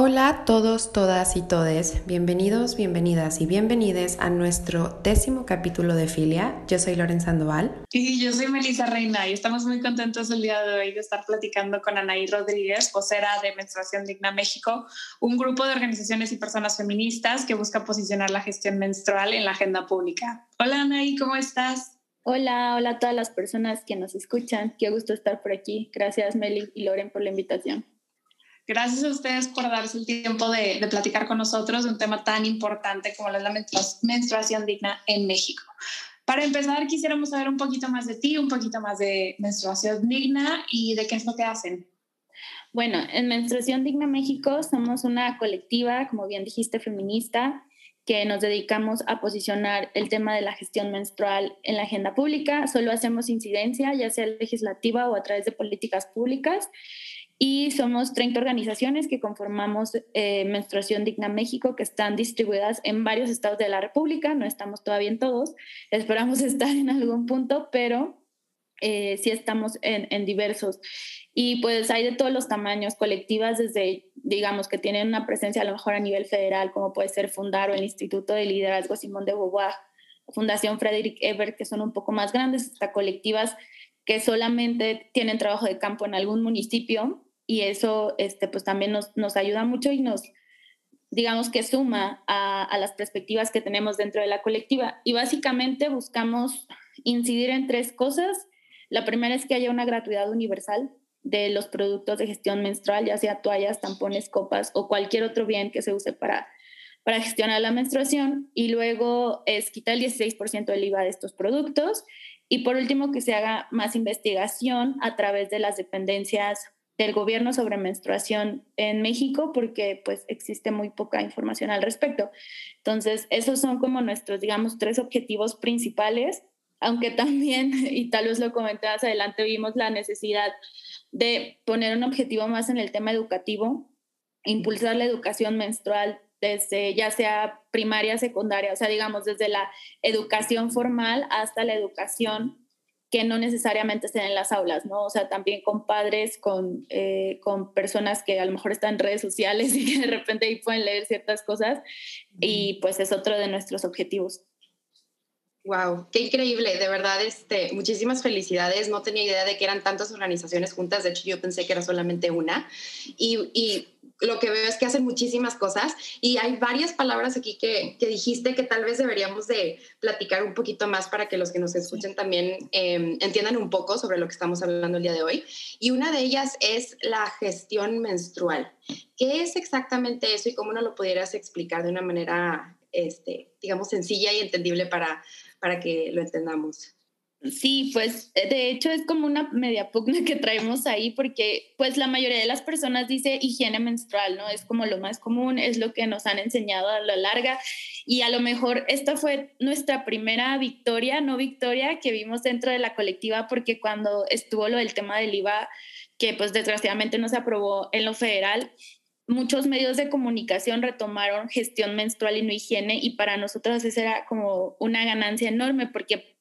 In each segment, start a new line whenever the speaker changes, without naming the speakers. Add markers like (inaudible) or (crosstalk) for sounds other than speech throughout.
Hola a todos, todas y todes. Bienvenidos, bienvenidas y bienvenides a nuestro décimo capítulo de Filia. Yo soy Loren Sandoval.
Y yo soy Melissa Reina y estamos muy contentos el día de hoy de estar platicando con Anaí Rodríguez, vocera de Menstruación Digna México, un grupo de organizaciones y personas feministas que busca posicionar la gestión menstrual en la agenda pública. Hola Anaí, ¿cómo estás?
Hola, hola a todas las personas que nos escuchan. Qué gusto estar por aquí. Gracias Meli y Loren por la invitación.
Gracias a ustedes por darse el tiempo de, platicar con nosotros de un tema tan importante como la menstruación digna en México. Para empezar, quisiéramos saber un poquito más de ti, un poquito más de menstruación digna y de qué es lo que hacen.
Bueno, en Menstruación Digna México somos una colectiva, como bien dijiste, feminista, que nos dedicamos a posicionar el tema de la gestión menstrual en la agenda pública. Solo hacemos incidencia, ya sea legislativa o a través de políticas públicas y somos 30 organizaciones que conformamos eh, Menstruación Digna México, que están distribuidas en varios estados de la República, no estamos todavía en todos, esperamos (laughs) estar en algún punto, pero eh, sí estamos en, en, diversos. Y pues hay de todos los tamaños, colectivas desde, digamos, que tienen una presencia a lo mejor a nivel federal, como puede ser Fundar o el Instituto de Liderazgo Simón de Beauvoir, Fundación Frederick Ebert, que son un poco más grandes, hasta colectivas que solamente tienen trabajo de campo en algún municipio y eso este, pues también nos, nos ayuda mucho y nos, digamos que suma a, a, las perspectivas que tenemos dentro de la colectiva. Y básicamente buscamos incidir en tres cosas. La primera es que haya una gratuidad universal de los productos de gestión menstrual, ya sea toallas, tampones, copas o cualquier otro bien que se use para, para gestionar la menstruación. Y luego es quitar el 16% del IVA de estos productos. Y por último, que se haga más investigación a través de las dependencias del gobierno sobre menstruación en México porque pues existe muy poca información al respecto. Entonces, esos son como nuestros, digamos, tres objetivos principales, aunque también, (laughs) y tal vez lo comenté más adelante, vimos la necesidad de poner un objetivo más en el tema educativo, impulsar la educación menstrual desde ya sea primaria, secundaria, o sea, digamos, desde la educación formal hasta la educación que no necesariamente estén en las aulas, ¿no? O sea, también con padres, con, eh, con personas que a lo mejor están en redes sociales (laughs) y que de repente ahí pueden leer ciertas cosas y pues es otro de nuestros objetivos.
Wow, qué increíble, de verdad, este, muchísimas felicidades. No tenía idea de que eran tantas organizaciones juntas, de hecho yo pensé que era solamente una. Y, y lo que veo es que hacen muchísimas cosas y hay varias palabras aquí que, que, dijiste que tal vez deberíamos de platicar un poquito más para que los que nos escuchen también em, entiendan un poco sobre lo que estamos hablando el día de hoy. Y una de ellas es la gestión menstrual. ¿Qué es exactamente eso y cómo nos lo pudieras explicar de una manera, este, digamos, sencilla y entendible para, para que lo entendamos?
Sí, pues eh, de hecho es como una media pugna que traemos ahí porque pues la mayoría de las personas dice higiene menstrual, ¿no? Es como lo más común, es lo que nos han enseñado a la larga y a lo mejor esta fue nuestra primera victoria, no victoria que vimos dentro de la colectiva porque cuando estuvo lo del tema del IVA que pues desgraciadamente no se aprobó en lo federal, muchos medios de comunicación retomaron gestión menstrual y no higiene y para nosotros esa era como una ganancia enorme porque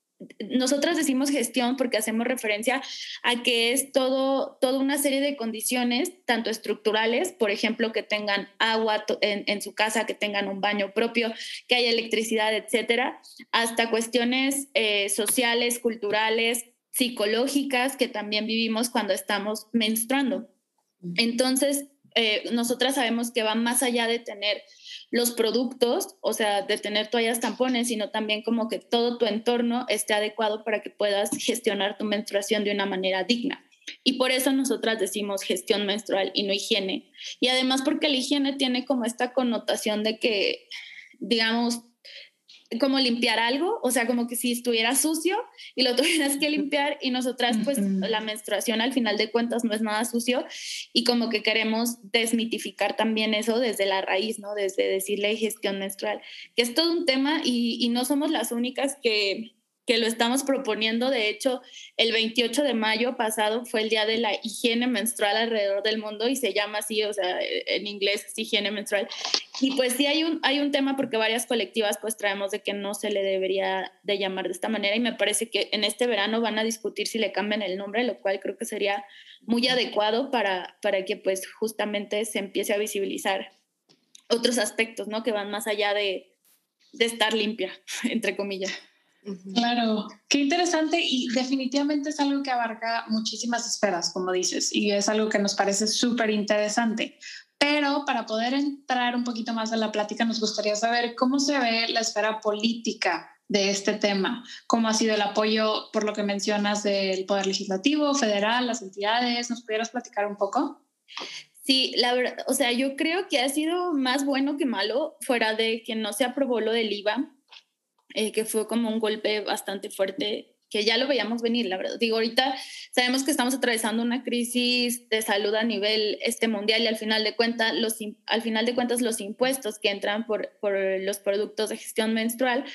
nosotras decimos gestión porque hacemos referencia a que es todo, toda una serie de condiciones, tanto estructurales, por ejemplo, que tengan agua en, su casa, que tengan un baño propio, que haya electricidad, etcétera, hasta cuestiones eh, sociales, culturales, psicológicas que también vivimos cuando estamos menstruando. Entonces, eh, nosotras sabemos que va más allá de tener los productos, o sea, de tener toallas tampones, sino también como que todo tu entorno esté adecuado para que puedas gestionar tu menstruación de una manera digna. Y por eso nosotras decimos gestión menstrual y no higiene. Y además porque la higiene tiene como esta connotación de que, digamos, como limpiar algo, o sea, como que si estuviera sucio y lo (laughs) tuvieras que limpiar y nosotras pues la menstruación al final de cuentas no es nada sucio y como que queremos desmitificar también eso desde la raíz, ¿no? Desde decirle gestión menstrual, que es todo un tema y, y no somos las únicas que que lo estamos proponiendo. De hecho, el 28 de mayo pasado fue el día de la higiene menstrual alrededor del mundo y se llama así, o sea, en inglés es higiene menstrual. Y pues sí hay un, hay un tema porque varias colectivas pues traemos de que no se le debería de llamar de esta manera y me parece que en este verano van a discutir si le cambian el nombre, lo cual creo que sería muy adecuado para, para que pues justamente se empiece a visibilizar otros aspectos, ¿no? Que van más allá de, de estar limpia, (laughs) entre comillas.
Claro, qué interesante y definitivamente es algo que abarca muchísimas esferas, como dices, y es algo que nos parece súper interesante. Pero para poder entrar un poquito más en la plática, nos gustaría saber cómo se ve la esfera política de este tema, cómo ha sido el apoyo, por lo que mencionas, del Poder Legislativo, Federal, las entidades. ¿Nos pudieras platicar un poco?
Sí, la verdad, o sea, yo creo que ha sido más bueno que malo, fuera de que no se aprobó lo del IVA eh, que fue como un golpe bastante fuerte que ya lo veíamos venir, la verdad. Digo, ahorita sabemos que estamos atravesando una crisis de salud a nivel este mundial y al final de cuentas los al final de cuentas los impuestos que entran por, por los productos de gestión menstrual,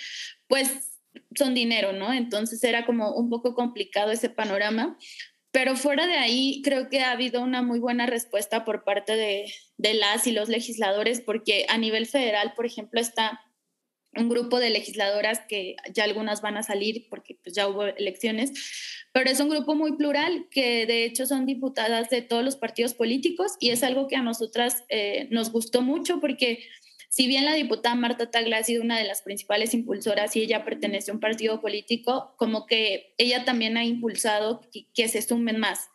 pues son dinero, ¿no? Entonces era como un poco complicado ese panorama. Pero fuera de ahí, creo que ha habido una muy buena respuesta por parte de, de las y los legisladores, porque a nivel federal, por ejemplo, está un grupo de legisladoras que ya algunas van a salir porque pues, ya hubo elecciones, pero es un grupo muy plural que de hecho son diputadas de todos los partidos políticos y es algo que a nosotras eh, nos gustó mucho porque si bien la diputada Marta Tagla ha sido una de las principales impulsoras y ella pertenece a un partido político, como que ella también ha impulsado que, que se sumen más.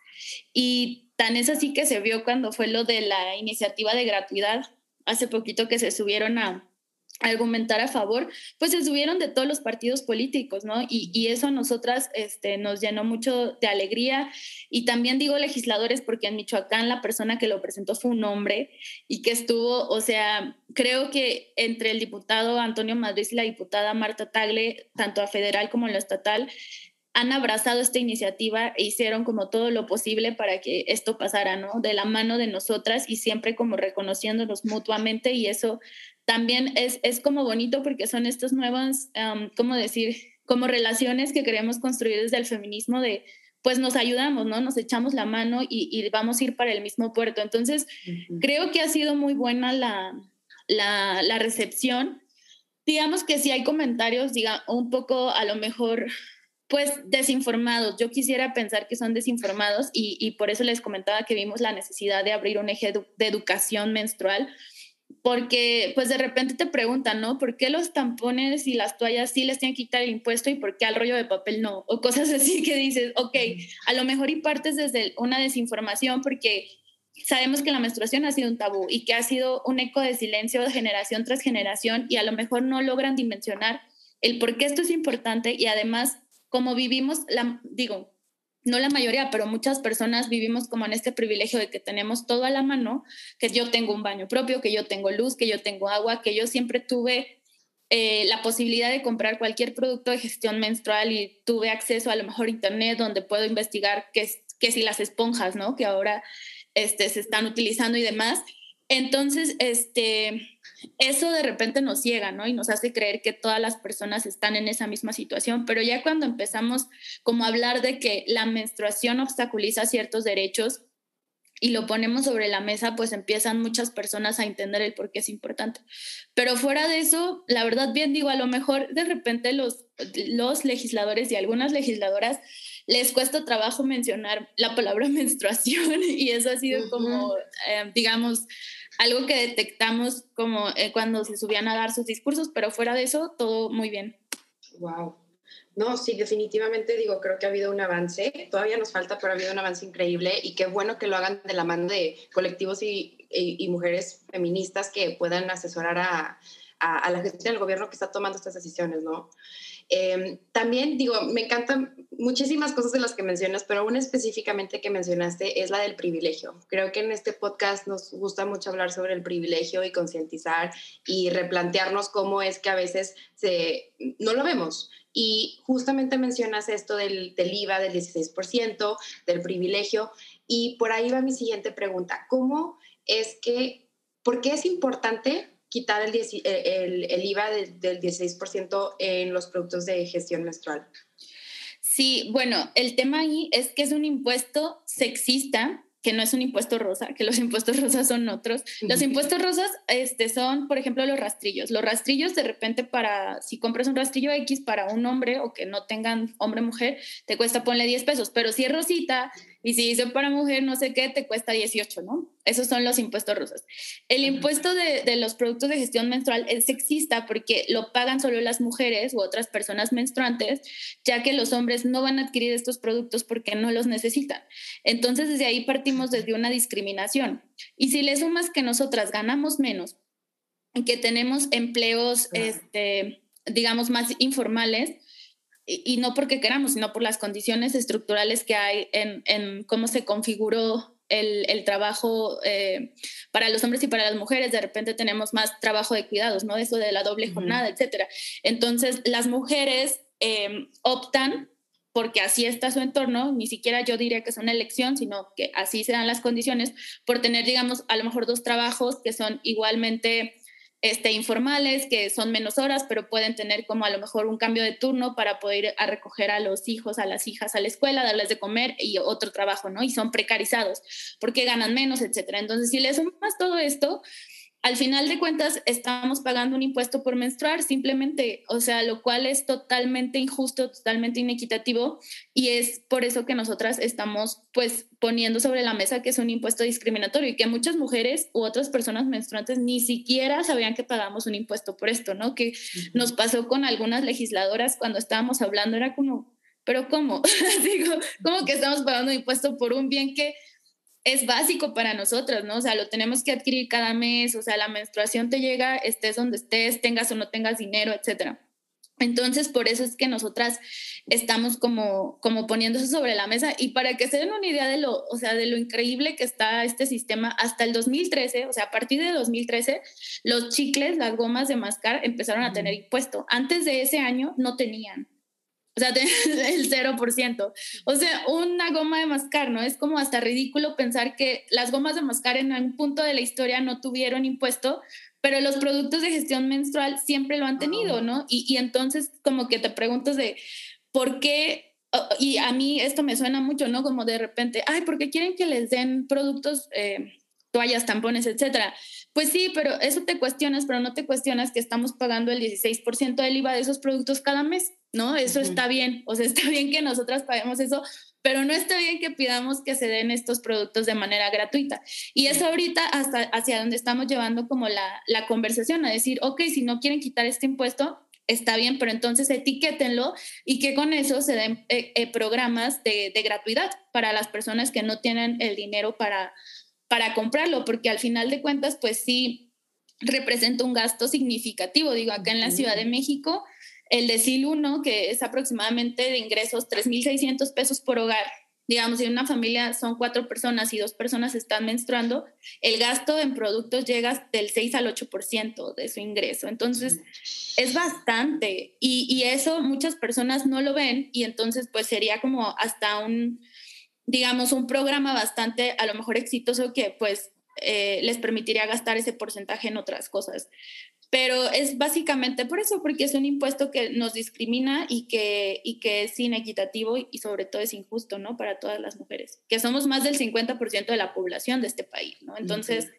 Y tan es así que se vio cuando fue lo de la iniciativa de gratuidad, hace poquito que se subieron a, argumentar a favor, pues se subieron de todos los partidos políticos, ¿no? Y, y, eso a nosotras este, nos llenó mucho de alegría. Y también digo legisladores porque en Michoacán la persona que lo presentó fue un hombre y que estuvo, o sea, creo que entre el diputado Antonio Madrid y la diputada Marta Tagle, tanto a federal como a lo estatal, han abrazado esta iniciativa e hicieron como todo lo posible para que esto pasara, ¿no? De la mano de nosotras y siempre como reconociéndonos mutuamente y eso también es, es como bonito porque son estas nuevas, ¿cómo decir? Como relaciones que queremos construir desde el feminismo de, pues nos ayudamos, ¿no? Nos echamos la mano y, vamos a ir para el mismo puerto. Entonces, creo que ha sido muy buena la, la, la, recepción. Digamos que si hay comentarios, diga, un poco a lo mejor, pues desinformados. Yo quisiera pensar que son desinformados y, y por eso les comentaba que vimos la necesidad de abrir un eje de educación menstrual porque pues de repente te preguntan, ¿no? ¿Por qué los tampones y las toallas sí les tienen que quitar el impuesto y por qué al rollo de papel no? O cosas (laughs) así que dices, ok, a lo mejor y partes desde una desinformación porque sabemos que la menstruación ha sido un tabú y que ha sido un eco de silencio de generación tras generación y a lo mejor no logran dimensionar el por qué esto es importante y además como vivimos, la, digo, no la mayoría, pero muchas personas vivimos como en este privilegio de que tenemos todo a la mano, que yo tengo un baño propio, que yo tengo luz, que yo tengo agua, que yo siempre tuve eh, la posibilidad de comprar cualquier producto de gestión menstrual y tuve acceso a lo mejor internet donde puedo investigar qué, qué si las esponjas, ¿no? Que ahora este, se están utilizando y demás. Entonces, este, eso de repente nos ciega, ¿no? Y nos hace creer que todas las personas están en esa misma situación, pero ya cuando empezamos como a hablar de que la menstruación obstaculiza ciertos derechos y lo ponemos sobre la mesa, pues empiezan muchas personas a entender el por qué es importante. Pero fuera de eso, la verdad bien digo, a lo mejor de repente los, los legisladores y algunas legisladoras les cuesta trabajo mencionar la palabra (laughs) menstruación y eso ha sido como, eh, digamos, algo que detectamos como eh, cuando se subían a dar sus discursos, pero fuera de eso, todo muy bien.
Wow. No, sí, definitivamente digo, creo que ha habido un avance, todavía nos falta, pero ha habido un avance increíble y qué bueno que lo hagan de la mano de colectivos y, mujeres feministas que puedan asesorar a, a, la gestión del gobierno que está tomando estas decisiones, ¿no? Em, también digo, me encantan muchísimas cosas de las que mencionas, pero una específicamente que mencionaste es la del privilegio. Creo que en este podcast nos gusta mucho hablar sobre el privilegio y concientizar y replantearnos cómo es que a veces se, no lo vemos. Y justamente mencionas esto del, del IVA del 16%, del privilegio, y por ahí va mi siguiente pregunta. ¿Cómo es que, por qué es importante quitar el, el, el IVA del 16% en los productos de gestión menstrual?
Sí, bueno, el tema ahí es que es un impuesto sexista que no es un impuesto rosa, que los (laughs) impuestos rosas son otros. Los impuestos rosas este, son, por ejemplo, los rastrillos. Los rastrillos de repente para, si compras un rastrillo X para un hombre o que no tengan hombre-mujer, te cuesta ponle 10 pesos, pero si es rosita y si dice para mujer no sé qué, te cuesta 18, ¿no? Esos son los impuestos rosas. El impuesto de, de, los productos de gestión menstrual es sexista porque lo pagan solo las mujeres u otras personas menstruantes, ya que los hombres no van a adquirir estos productos porque no los necesitan. Entonces, desde ahí partimos desde una discriminación. Y si le sumas que nosotras ganamos menos y que tenemos empleos, este, digamos, más informales, y, no porque queramos, sino por las condiciones estructurales que hay en, en cómo se configuró el, el trabajo eh, para los hombres y para las mujeres. De repente tenemos más trabajo de cuidados, ¿no? Eso de la doble jornada, etcétera. Entonces, las mujeres eh, optan porque así está su entorno, ni siquiera yo diría que es una elección, sino que así se dan las condiciones, por tener, digamos, a lo mejor dos trabajos que son igualmente este, informales, que son menos horas, pero pueden tener como a lo mejor un cambio de turno para poder ir a recoger a los hijos, a las hijas a la escuela, darles de comer y otro trabajo, ¿no? Y son precarizados porque ganan menos, etcétera. Entonces, si le sumas todo esto, al final de cuentas estamos pagando un impuesto por menstruar simplemente, o sea, lo cual es totalmente injusto, totalmente inequitativo y es por eso que nosotras estamos pues poniendo sobre la mesa que es un impuesto discriminatorio y que muchas mujeres u otras personas menstruantes ni siquiera sabían que pagamos un impuesto por esto, ¿no? Que nos pasó con algunas legisladoras cuando estábamos hablando, era como, pero ¿cómo? (laughs) Digo, ¿cómo que estamos pagando un impuesto por un bien que es básico para nosotros, ¿no? O sea, lo tenemos que adquirir cada mes, o sea, la menstruación te llega, estés donde estés, tengas o no tengas dinero, etcétera. Entonces, por eso es que nosotras estamos como, como poniendo eso sobre la mesa y para que se den una idea de lo, o sea, de lo increíble que está este sistema, hasta el 2013, o sea, a partir de 2013, los chicles, las gomas de mascar empezaron a tener impuesto. Antes de ese año no tenían. O sea, (laughs) el 0%. O sea, una goma de mascar, ¿no? Es como hasta ridículo pensar que las gomas de mascar en un punto de la historia no tuvieron impuesto, pero los productos de gestión menstrual siempre lo han tenido, ¿no? Y, y entonces como que te preguntas de, ¿por qué? Y a mí esto me suena mucho, ¿no? Como de repente, ay, ¿por qué quieren que les den productos, eh, toallas, tampones, etcétera? Pues sí, pero eso te cuestionas, pero no te cuestionas que estamos pagando el 16% del IVA de esos productos cada mes. ¿no? Eso está bien, o sea, está bien que nosotras paguemos eso, pero no está bien que pidamos que se den estos productos de manera gratuita. Y es ahorita hasta hacia donde estamos llevando como la, la conversación, a decir, ok, si no quieren quitar este impuesto, está bien, pero entonces etiquétenlo y que con eso se den eh, eh, programas de, de, gratuidad para las personas que no tienen el dinero para, para comprarlo, porque al final de cuentas, pues sí representa un gasto significativo. Digo, acá en la Ciudad de México, el decil 1, que es aproximadamente de ingresos 3.600 pesos por hogar. Digamos, si una familia son cuatro personas y dos personas están menstruando, el gasto en productos llega del 6 al 8% de su ingreso. Entonces, es bastante. Y, y eso muchas personas no lo ven y entonces pues sería como hasta un, digamos, un programa bastante a lo mejor exitoso que pues eh, les permitiría gastar ese porcentaje en otras cosas. Pero es básicamente por eso, porque es un impuesto que nos discrimina y que, y que es inequitativo y sobre todo es injusto, ¿no? Para todas las mujeres, que somos más del 50% de la población de este país, ¿no? Entonces,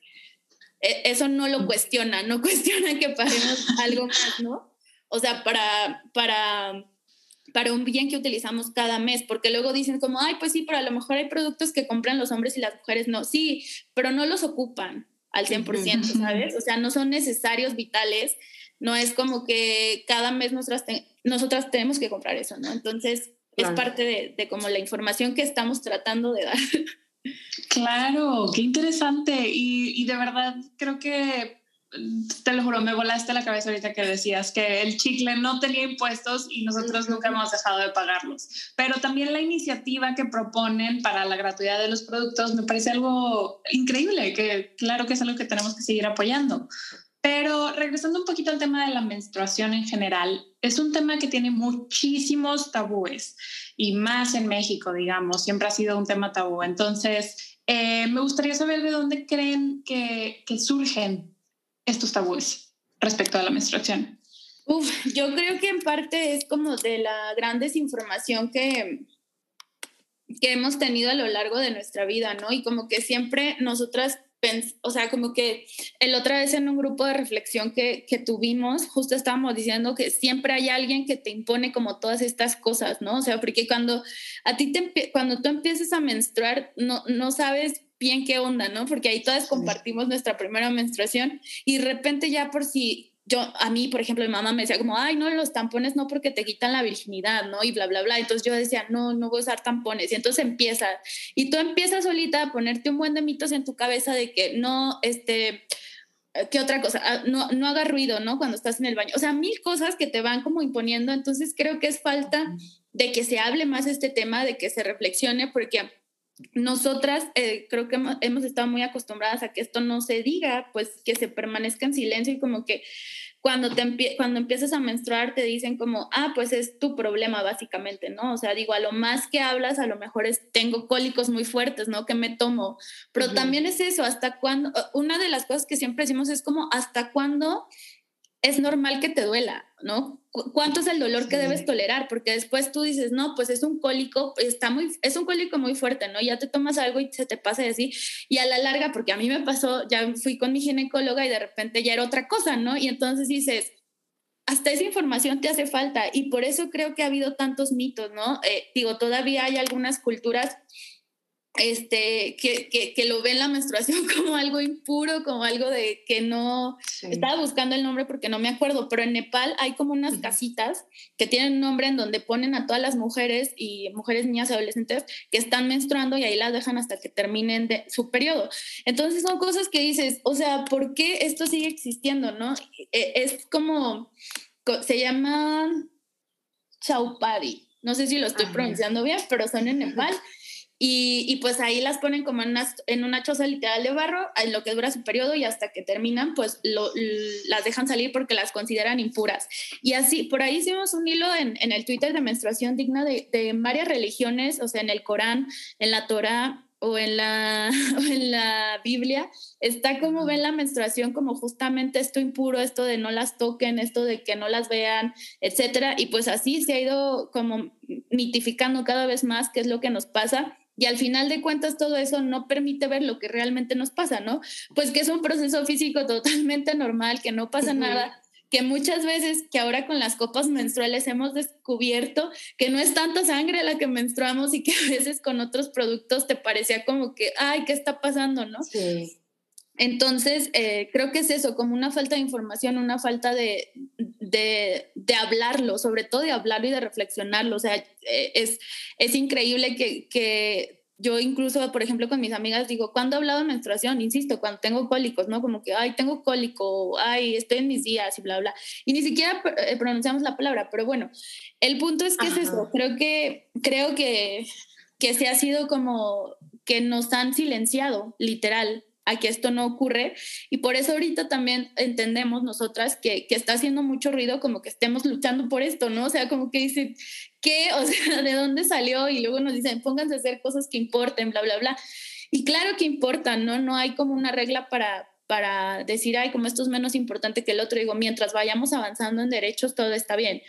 e, eso no lo cuestiona, no (laughs) cuestiona que paguemos algo más, ¿no? O sea, para, para, para un bien que utilizamos cada mes, porque luego dicen como, ay, pues sí, pero a lo mejor hay productos que compran los hombres y las mujeres no, sí, pero no los ocupan al 100%, ¿sabes? O sea, no son necesarios, vitales, no es como que cada mes nosotras, nosotras tenemos que comprar eso, ¿no? Entonces, es parte de, de, como la información que estamos tratando de dar.
Claro, qué interesante. Y, y de verdad creo que te lo juro, me volaste la cabeza ahorita que decías que el chicle no tenía impuestos y nosotros nunca hemos dejado de pagarlos. Pero también la iniciativa que proponen para la gratuidad de los productos me parece algo increíble, que claro que es algo que tenemos que seguir apoyando. Pero regresando un poquito al tema de la menstruación en general, es un tema que tiene muchísimos tabúes y más en México, digamos, siempre ha sido un tema tabú. Entonces, eh, me gustaría saber de dónde creen que, que surgen estos tabúes respecto a la menstruación?
Uf, yo creo que en parte es como de la gran desinformación que, que hemos tenido a lo largo de nuestra vida, ¿no? Y como que siempre nosotras o sea, como que el otra vez en un grupo de reflexión que, que, tuvimos, justo estábamos diciendo que siempre hay alguien que te impone como todas estas cosas, ¿no? O sea, porque cuando a ti te, cuando tú empiezas a menstruar, no, no sabes bien qué onda, ¿no? Porque ahí todas compartimos nuestra primera menstruación y de repente ya por si yo, a mí, por ejemplo, mi mamá me decía como, ay, no, los tampones no porque te quitan la virginidad, ¿no? Y bla, bla, bla. Entonces yo decía, no, no voy a usar tampones. Y entonces empieza, y tú empiezas solita a ponerte un buen de mitos en tu cabeza de que no, este, ¿qué otra cosa? Ah, no, no haga ruido, ¿no? Cuando estás en el baño. O sea, mil cosas que te van como imponiendo. Entonces creo que es falta de que se hable más este tema, de que se reflexione, porque nosotras eh, creo que hemos, estado muy acostumbradas a que esto no se diga, pues que se permanezca en silencio y como que cuando, te cuando empiezas a menstruar te dicen como, ah, pues es tu problema básicamente, ¿no? O sea, digo, a lo más que hablas, a lo mejor es, tengo cólicos muy fuertes, ¿no? Que me tomo, pero también es eso, hasta cuando, una de las cosas que siempre decimos es como, ¿hasta cuándo es normal que te duela, ¿no? ¿Cuánto es el dolor que debes tolerar? Porque después tú dices, no, pues es un cólico, está muy, es un cólico muy fuerte, ¿no? Ya te tomas algo y se te pasa así. Y a la larga, porque a mí me pasó, ya fui con mi ginecóloga y de repente ya era otra cosa, ¿no? Y entonces dices, hasta esa información te hace falta. Y por eso creo que ha habido tantos mitos, ¿no? Eh, digo, todavía hay algunas culturas este, que, que, que, lo ven la menstruación (laughs) como algo impuro, como algo de que no, estaba buscando el nombre porque no me acuerdo, pero en Nepal hay como unas casitas que tienen un nombre en donde ponen a todas las mujeres y mujeres, niñas, adolescentes que están menstruando y ahí las dejan hasta que terminen de su periodo. Entonces son cosas que dices, o sea, ¿por qué esto sigue existiendo, no? E, es como, se llama Chaupadi. No sé si lo estoy pronunciando bien, pero son en Nepal. (laughs) Y, y, pues ahí las ponen como en una, en una choza literal de barro, en lo que dura su periodo y hasta que terminan, pues lo, las dejan salir porque las consideran impuras. Y así, por ahí hicimos un hilo en, en el Twitter de menstruación digna de, de, varias religiones, o sea, en el Corán, en la Torah o en la, (laughs) o en la Biblia, está como ven la menstruación como justamente esto impuro, esto de no las toquen, esto de que no las vean, etcétera. Y pues así se ha ido como mitificando cada vez más qué es lo que nos pasa y al final de cuentas todo eso no permite ver lo que realmente nos pasa, ¿no? Pues que es un proceso físico totalmente normal, que no pasa nada, que muchas veces, que ahora con las copas menstruales hemos descubierto que no es tanta sangre la que menstruamos y que a veces con otros productos te parecía como que, ay, ¿qué está pasando, no? Sí. Entonces, eh, creo que es eso, como una falta de información, una falta de, de, de, hablarlo, sobre todo de hablarlo y de reflexionarlo. O sea, eh, es, es increíble que, que, yo incluso, por ejemplo, con mis amigas digo, ¿cuándo he hablado de menstruación? Insisto, cuando tengo cólicos, ¿no? Como que, ay, tengo cólico, ay, estoy en mis días y bla, bla. Y ni siquiera eh, pronunciamos la palabra, pero bueno, el punto es que es eso. Creo que, creo que, que se ha sido como que nos han silenciado, literal, a que esto no ocurre. Y por eso ahorita también entendemos nosotras que, que, está haciendo mucho ruido como que estemos luchando por esto, ¿no? O sea, como que dicen, ¿qué? O (laughs) sea, ¿de dónde salió? Y luego nos dicen, pónganse a hacer cosas que importen, bla, bla, bla. Y claro que importan, ¿no? No hay como una regla para, para decir, ay, como esto es menos importante que el otro. Digo, mientras vayamos avanzando en derechos, todo está bien.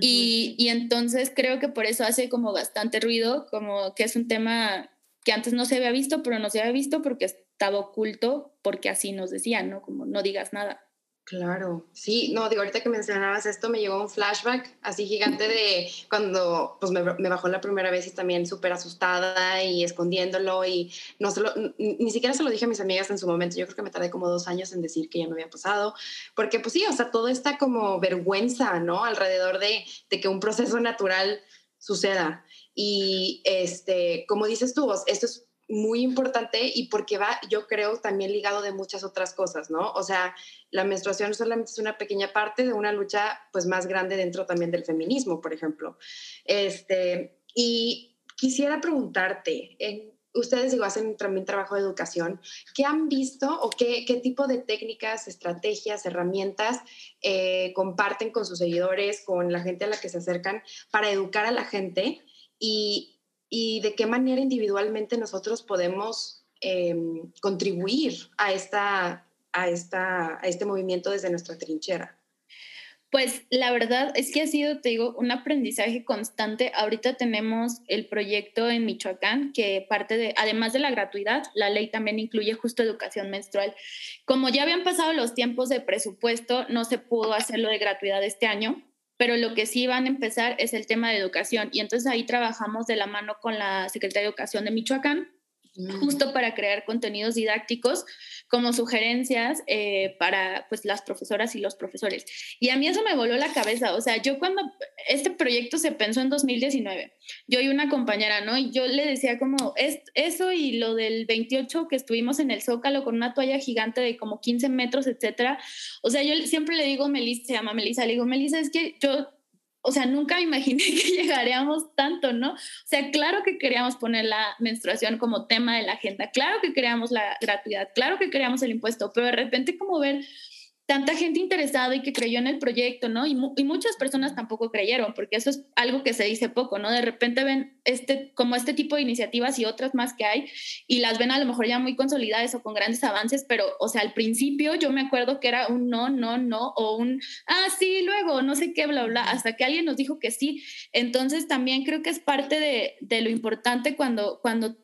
y, y entonces creo que por eso hace como bastante ruido, como que es un tema que antes no se había visto, pero no se había visto porque estaba oculto porque así nos decían, ¿no? Como no digas nada.
Claro, sí, no, digo, ahorita que mencionabas esto me llegó un flashback así gigante de cuando pues me, me bajó la primera vez y también súper asustada y escondiéndolo y no se lo, ni siquiera se lo dije a mis amigas en su momento, yo creo que me tardé como dos años en decir que ya me había pasado, porque pues sí, o sea, todo está como vergüenza, ¿no? Alrededor de, de que un proceso natural suceda. Y este, como dices tú, esto es muy importante y porque va, yo creo, también ligado de muchas otras cosas, ¿no? O sea, la menstruación solamente es una pequeña parte de una lucha pues más grande dentro también del feminismo, por ejemplo. Este, y quisiera preguntarte, en, ustedes digo, hacen también trabajo de educación, ¿qué han visto o qué, qué tipo de técnicas, estrategias, herramientas eh, comparten con sus seguidores, con la gente a la que se acercan para educar a la gente? Y, y de qué manera individualmente nosotros podemos em, contribuir a, esta, a, esta, a este movimiento desde nuestra trinchera.
Pues la verdad es que ha sido, te digo, un aprendizaje constante. Ahorita tenemos el proyecto en Michoacán que parte de, además de la gratuidad, la ley también incluye justo educación menstrual. Como ya habían pasado los tiempos de presupuesto, no se pudo hacerlo de gratuidad este año, pero lo que sí van a empezar es el tema de educación. Y entonces ahí trabajamos de la mano con la Secretaría de Educación de Michoacán justo para crear contenidos didácticos como sugerencias eh, para pues las profesoras y los profesores. Y a mí eso me voló la cabeza, o sea, yo cuando este proyecto se pensó en 2019, yo y una compañera, ¿no? Y yo le decía como, es, eso y lo del 28 que estuvimos en el Zócalo con una toalla gigante de como 15 metros, etcétera. O sea, yo siempre le digo, Melissa, se llama Melissa, le digo, Melissa, es que yo o sea, nunca imaginé (laughs) que llegaríamos tanto, ¿no? O sea, claro que queríamos poner la menstruación como tema de la agenda, claro que queríamos la gratuidad, claro que queríamos el impuesto, pero de repente como ver tanta gente interesada y que creyó en el proyecto, ¿no? Y, muchas personas tampoco creyeron, porque eso es algo que se dice poco, ¿no? De repente ven este, como este tipo de iniciativas y otras más que hay y las ven a lo mejor ya muy consolidadas o con grandes avances, pero, o sea, al principio yo me acuerdo que era un no, no, no, o un, ah, sí, luego, no sé qué, bla, bla, hasta que alguien nos dijo que sí. Entonces también creo que es parte de, de lo importante cuando, cuando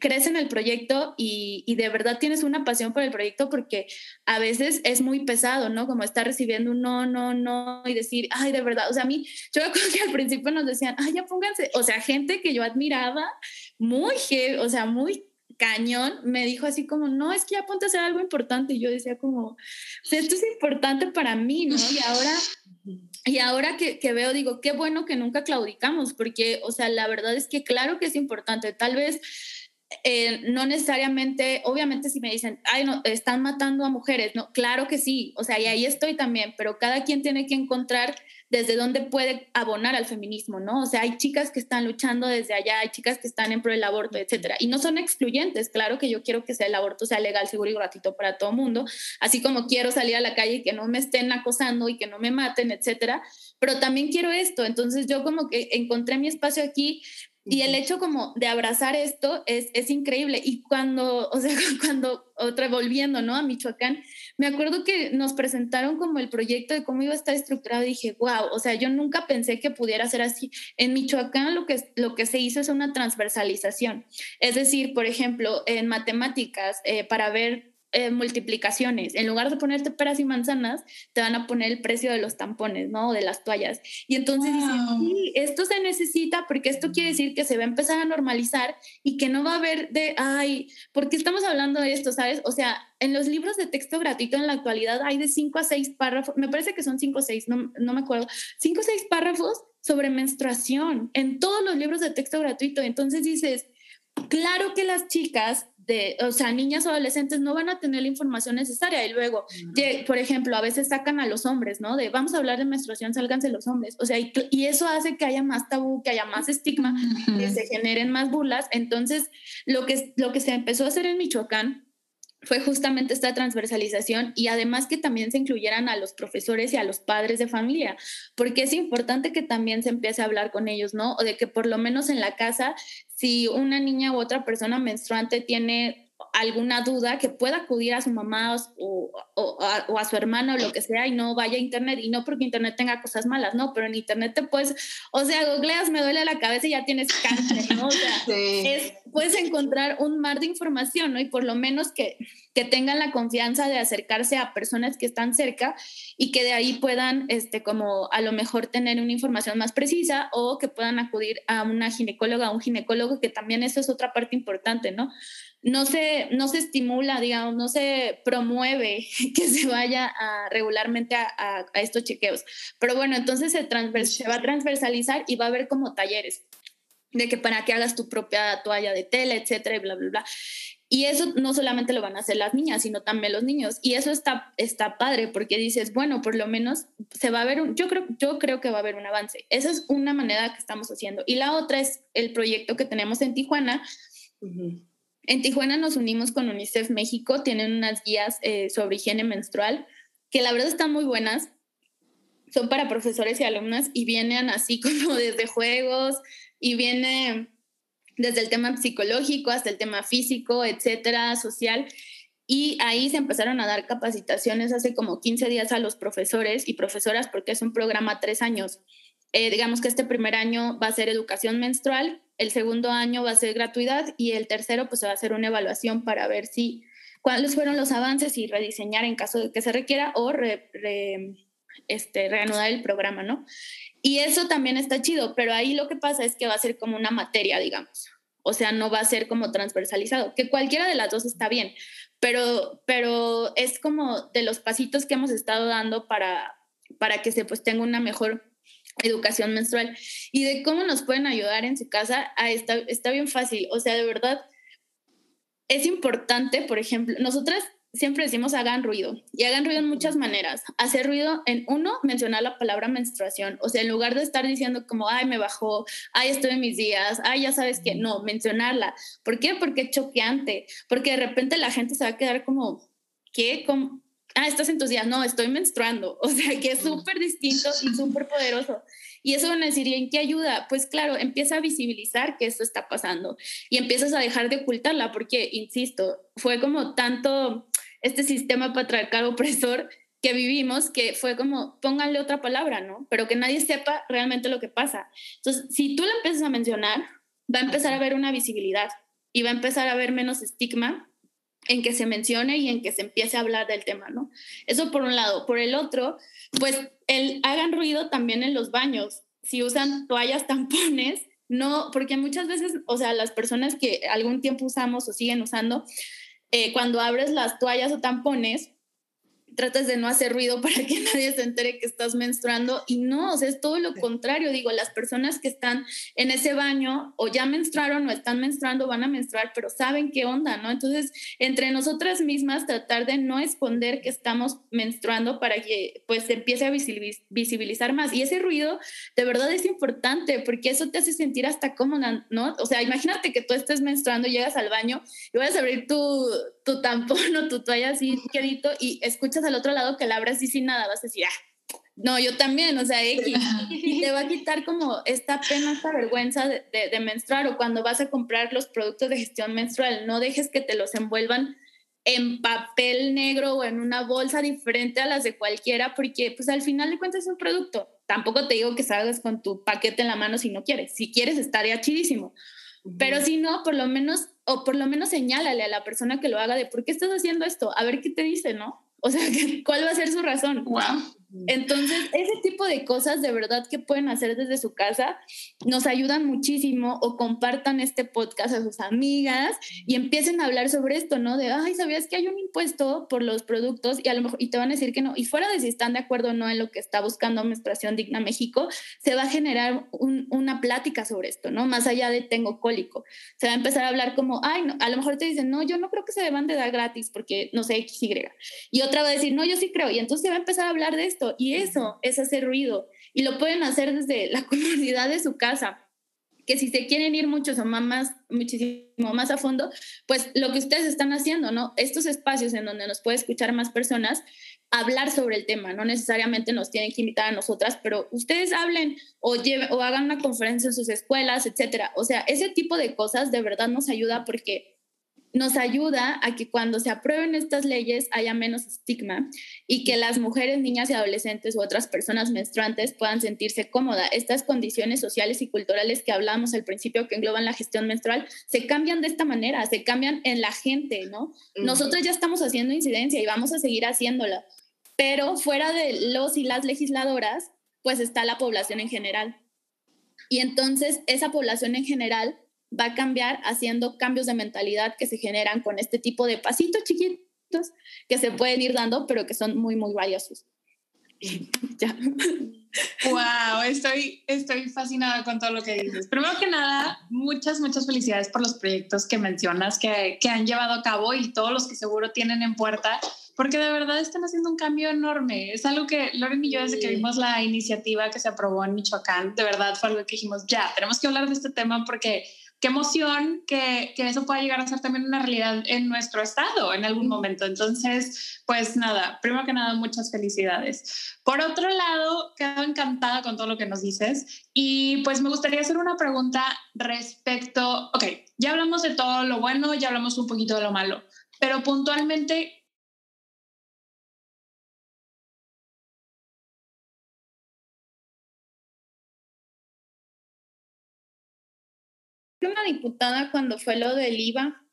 crees en el proyecto y, y, de verdad tienes una pasión por el proyecto porque a veces es muy pesado, ¿no? Como estar recibiendo un no, no, no y decir, ay, de verdad, o sea, a mí, yo creo que al principio nos decían, ay, ya pónganse, o sea, gente que yo admiraba, muy, o sea, muy cañón, me dijo así como, no, es que ya ponte a hacer algo importante. Y yo decía como, esto es importante para mí, ¿no? Y ahora, y ahora que, que, veo, digo, qué bueno que nunca claudicamos, porque, o sea, la verdad es que claro que es importante. Tal vez eh, no necesariamente, obviamente si me dicen, ay, no, están matando a mujeres, no, claro que sí, o sea, y ahí estoy también, pero cada quien tiene que encontrar desde dónde puede abonar al feminismo, ¿no? O sea, hay chicas que están luchando desde allá, hay chicas que están en pro del aborto, etcétera, y no son excluyentes, claro que yo quiero que sea el aborto sea legal, seguro y gratuito para todo mundo, así como quiero salir a la calle y que no me estén acosando y que no me maten, etcétera, pero también quiero esto, entonces yo como que encontré mi espacio aquí, y el hecho como de abrazar esto es, es increíble. Y cuando, o sea, (laughs) cuando, otra volviendo, ¿no? A Michoacán, me acuerdo que nos presentaron como el proyecto de cómo iba a estar estructurado y dije, wow, o sea, yo nunca pensé que pudiera ser así. En Michoacán lo que, lo que se hizo es una transversalización. Es decir, por ejemplo, en matemáticas, eh, para ver eh, multiplicaciones. En lugar de ponerte peras y manzanas, te van a poner el precio de los tampones, ¿no? O de las toallas. Y entonces dicen, sí, esto se necesita porque esto quiere decir que se va a empezar a normalizar y que no va a haber de, ay, ¿por qué estamos hablando de esto, sabes? O sea, en los libros de texto gratuito en la actualidad hay de cinco a seis párrafos, me parece que son cinco o seis, no, no me acuerdo, cinco o seis párrafos sobre menstruación en todos los libros de texto gratuito. Entonces dices, claro que las chicas de, o sea, niñas o adolescentes no van a tener la información necesaria y luego, por ejemplo, a veces sacan a los hombres, ¿no? De vamos a hablar de menstruación, sálganse los hombres. O sea, y, eso hace que haya más tabú, que haya más estigma, que se generen más burlas. Entonces, lo que, lo que se empezó a hacer en Michoacán fue justamente esta transversalización y además que también se incluyeran a los profesores y a los padres de familia, porque es importante que también se empiece a hablar con ellos, ¿no? O de que por lo menos en la casa si una niña u otra persona menstruante tiene alguna duda, que pueda acudir a su mamá o, a, su hermana o lo que sea y no vaya a internet. Y no porque internet tenga cosas malas, no, pero en internet te puedes, o sea, googleas, me duele la cabeza y ya tienes cáncer, ¿no? O sea, (laughs) puedes encontrar un mar de información, ¿no? Y por lo menos que, que tengan la confianza de acercarse a personas que están cerca y que de ahí puedan, este, como a lo mejor tener una información más precisa o que puedan acudir a una ginecóloga o un ginecólogo, que también eso es otra parte importante, ¿no? No se, no se estimula, digamos, no se promueve (laughs) que se vaya regularmente a, estos chequeos. Pero bueno, entonces se, se va a transversalizar y va a haber como talleres de que para que hagas tu propia toalla de tela, etcétera, y bla, bla, bla. Y eso no solamente lo van a hacer las niñas, sino también los niños. Y eso está, está padre porque dices, bueno, por lo menos se va a ver, un, yo, creo, yo creo que va a haber un avance. Esa es una manera que estamos haciendo. Y la otra es el proyecto que tenemos en Tijuana. En Tijuana nos unimos con UNICEF México, tienen unas guías eh, sobre higiene menstrual que la verdad están muy buenas. Son para profesores y alumnas y vienen así (laughs) como desde juegos y viene desde el tema psicológico hasta el tema físico, etcétera, social. y ahí se empezaron a dar capacitaciones hace como 15 días a los profesores y profesoras porque es un programa tres años. Eh, digamos que este primer año va a ser educación menstrual, el segundo año va a ser gratuidad y el tercero pues va a ser una evaluación para ver si cuáles fueron los avances y rediseñar en caso de que se requiera o este, reanudar el programa, ¿no? Y eso también está chido, pero ahí lo que pasa es que va a ser como una materia, digamos. O sea, no va a ser como transversalizado, que cualquiera de las dos está bien, pero, pero es como de los pasitos que hemos estado dando para, para que se pues tenga una mejor educación menstrual y de cómo nos pueden ayudar en su casa, ah, está, está bien fácil. O sea, de verdad, es importante, por ejemplo, nosotras siempre decimos hagan ruido y hagan ruido en muchas maneras. Hacer ruido en uno, mencionar la palabra menstruación, o sea, en lugar de estar diciendo como, ay, me bajó, ay, estoy en mis días, ay, ya sabes que no, mencionarla. ¿Por qué? Porque es choqueante, porque de repente la gente se va a quedar como, ¿qué? Como, ah, estás en tus días, no, estoy menstruando, (laughs) o sea, que es súper distinto y (laughs) súper poderoso. Y eso van a decir, ¿y en qué ayuda? Pues claro, empieza a visibilizar que esto está pasando y empiezas a dejar de ocultarla, porque, insisto, fue como tanto este sistema patriarcal opresor que vivimos, que fue como, pónganle otra palabra, ¿no? Pero que nadie sepa realmente lo que pasa. Entonces, si tú la empiezas a mencionar, va a empezar a haber una visibilidad y va a empezar a haber menos estigma en que se mencione y en que se empiece a hablar del tema, ¿no? Eso por un lado. Por el otro, pues el, hagan ruido también en los baños. Si usan toallas (laughs) tampones, no, porque muchas veces, o sea, las personas que algún tiempo usamos o siguen usando, eh, cuando abres las toallas o tampones, tratas de no hacer ruido para que (laughs) nadie se entere que estás menstruando y no, o sea, es todo lo contrario, digo, las personas que están en ese baño o ya menstruaron o están menstruando van a menstruar, pero saben qué onda, ¿no? Entonces, entre nosotras mismas tratar de no esconder que estamos menstruando para que pues se empiece a visibilizar más y ese ruido de verdad es importante porque eso te hace sentir hasta cómoda, ¿no? O sea, imagínate que tú estés menstruando, llegas al baño y vas a abrir tu, tu tampón (laughs) o tu toalla así quedito y escuchas al otro lado que la abres y sin nada, vas a decir, ah, no, yo también, o sea, X. Y te va a quitar como esta pena, esta vergüenza de, de, menstruar o cuando vas a comprar los productos de gestión menstrual, no dejes que te los envuelvan en papel negro o en una bolsa diferente a las de cualquiera, porque pues al final de cuentas es un producto. Tampoco te digo que salgas con tu paquete en la mano si no quieres. Si quieres, estaría chidísimo. Pero si no, por lo menos, o por lo menos señálale a la persona que lo haga de por qué estás haciendo esto, a ver qué te dice, ¿no? O sea, (laughs) ¿cuál va a ser su razón?
Wow.
Entonces, ese tipo de cosas de verdad que pueden hacer desde su casa nos ayudan muchísimo o compartan este podcast a sus amigas y empiecen a hablar sobre esto, ¿no? De, ay, ¿sabías que hay un impuesto por los productos? Y a lo mejor, y te van a decir que no. Y fuera de si están de acuerdo o no en lo que está buscando Menstruación Digna México, se va a generar una plática sobre esto, ¿no? Más allá de tengo cólico. Se va a empezar a hablar como, ay, no, a lo mejor te dicen, no, yo no creo que se deban de dar gratis porque, no sé, X, Y. Y otra va a decir, no, yo sí creo. Y entonces se va a empezar a hablar de esto y eso es hacer ruido. Y lo pueden hacer desde la (laughs) comunidad de su casa que si se quieren ir muchos o más, muchísimo más a fondo, pues lo que ustedes están haciendo, ¿no? Estos espacios en donde nos puede escuchar más personas, hablar sobre el tema, no necesariamente nos tienen que invitar a nosotras, pero ustedes hablen o, o hagan una conferencia en sus escuelas, etcétera. O sea, ese tipo de cosas de verdad nos ayuda porque nos ayuda a que cuando se aprueben estas leyes haya menos estigma y que las mujeres, niñas y adolescentes u otras personas menstruantes puedan sentirse cómodas. Estas condiciones sociales y culturales que hablamos al principio que engloban la gestión menstrual se cambian de esta manera, se cambian en la gente, ¿no? Nosotros ya estamos haciendo incidencia y vamos a seguir haciéndola, pero fuera de los y las legisladoras, pues está la población en general. Y entonces esa población en general va a cambiar haciendo cambios de mentalidad que se generan con este tipo de pasitos chiquitos que se pueden ir dando, pero que son muy, muy valiosos. (laughs)
ya. Wow, estoy, estoy fascinada con todo lo que dices. Primero que nada, muchas, muchas felicidades por los proyectos que mencionas que, que han llevado a cabo y todos los que seguro tienen en puerta porque de verdad están haciendo un cambio enorme. Es algo que Loren y yo, desde que vimos la iniciativa que se aprobó en Michoacán, de verdad fue algo que dijimos, ya, tenemos que hablar de este tema porque qué emoción que, que, eso pueda llegar a ser también una realidad en nuestro estado en algún momento. Entonces, pues nada, primero que nada, muchas felicidades. Por otro lado, quedo encantada con todo lo que nos dices y pues me gustaría hacer una pregunta respecto, ok, ya hablamos de todo lo bueno, ya hablamos un poquito de lo malo, pero puntualmente
una diputada cuando fue lo del IVA,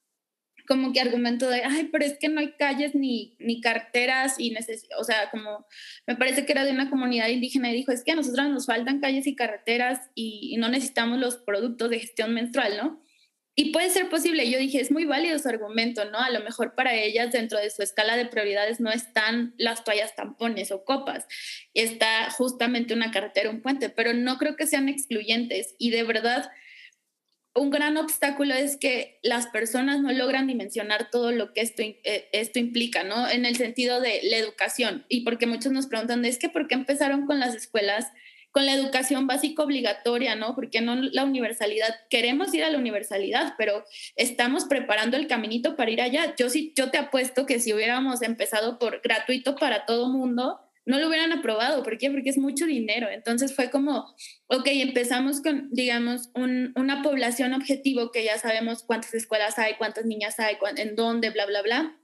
como que argumento de, ay, pero es que no hay calles ni, ni carteras y o sea, como me parece que era de una comunidad indígena y dijo, es que a nosotros nos faltan calles y carreteras y, no necesitamos los productos de gestión menstrual, ¿no? Y puede ser posible, yo dije, es muy válido su argumento, ¿no? A lo mejor para ellas dentro de su escala de prioridades no están las toallas tampones o copas, está justamente una carretera, un puente, pero no creo que sean excluyentes y de verdad un gran obstáculo es que las personas no logran dimensionar todo lo que esto, eh, esto implica, ¿no? En el sentido de la educación. Y porque muchos nos preguntan, es que ¿por qué empezaron con las escuelas, con la educación básica obligatoria, ¿no? ¿Por qué no la universalidad? Queremos ir a la universalidad, pero estamos preparando el caminito para ir allá. Yo sí, yo te apuesto que si hubiéramos empezado por gratuito para todo mundo, no lo hubieran aprobado. ¿Por qué? Porque es mucho dinero. Entonces fue como, ok, empezamos con, digamos, una población objetivo que ya sabemos cuántas escuelas hay, cuántas niñas hay, en dónde, bla, bla, bla.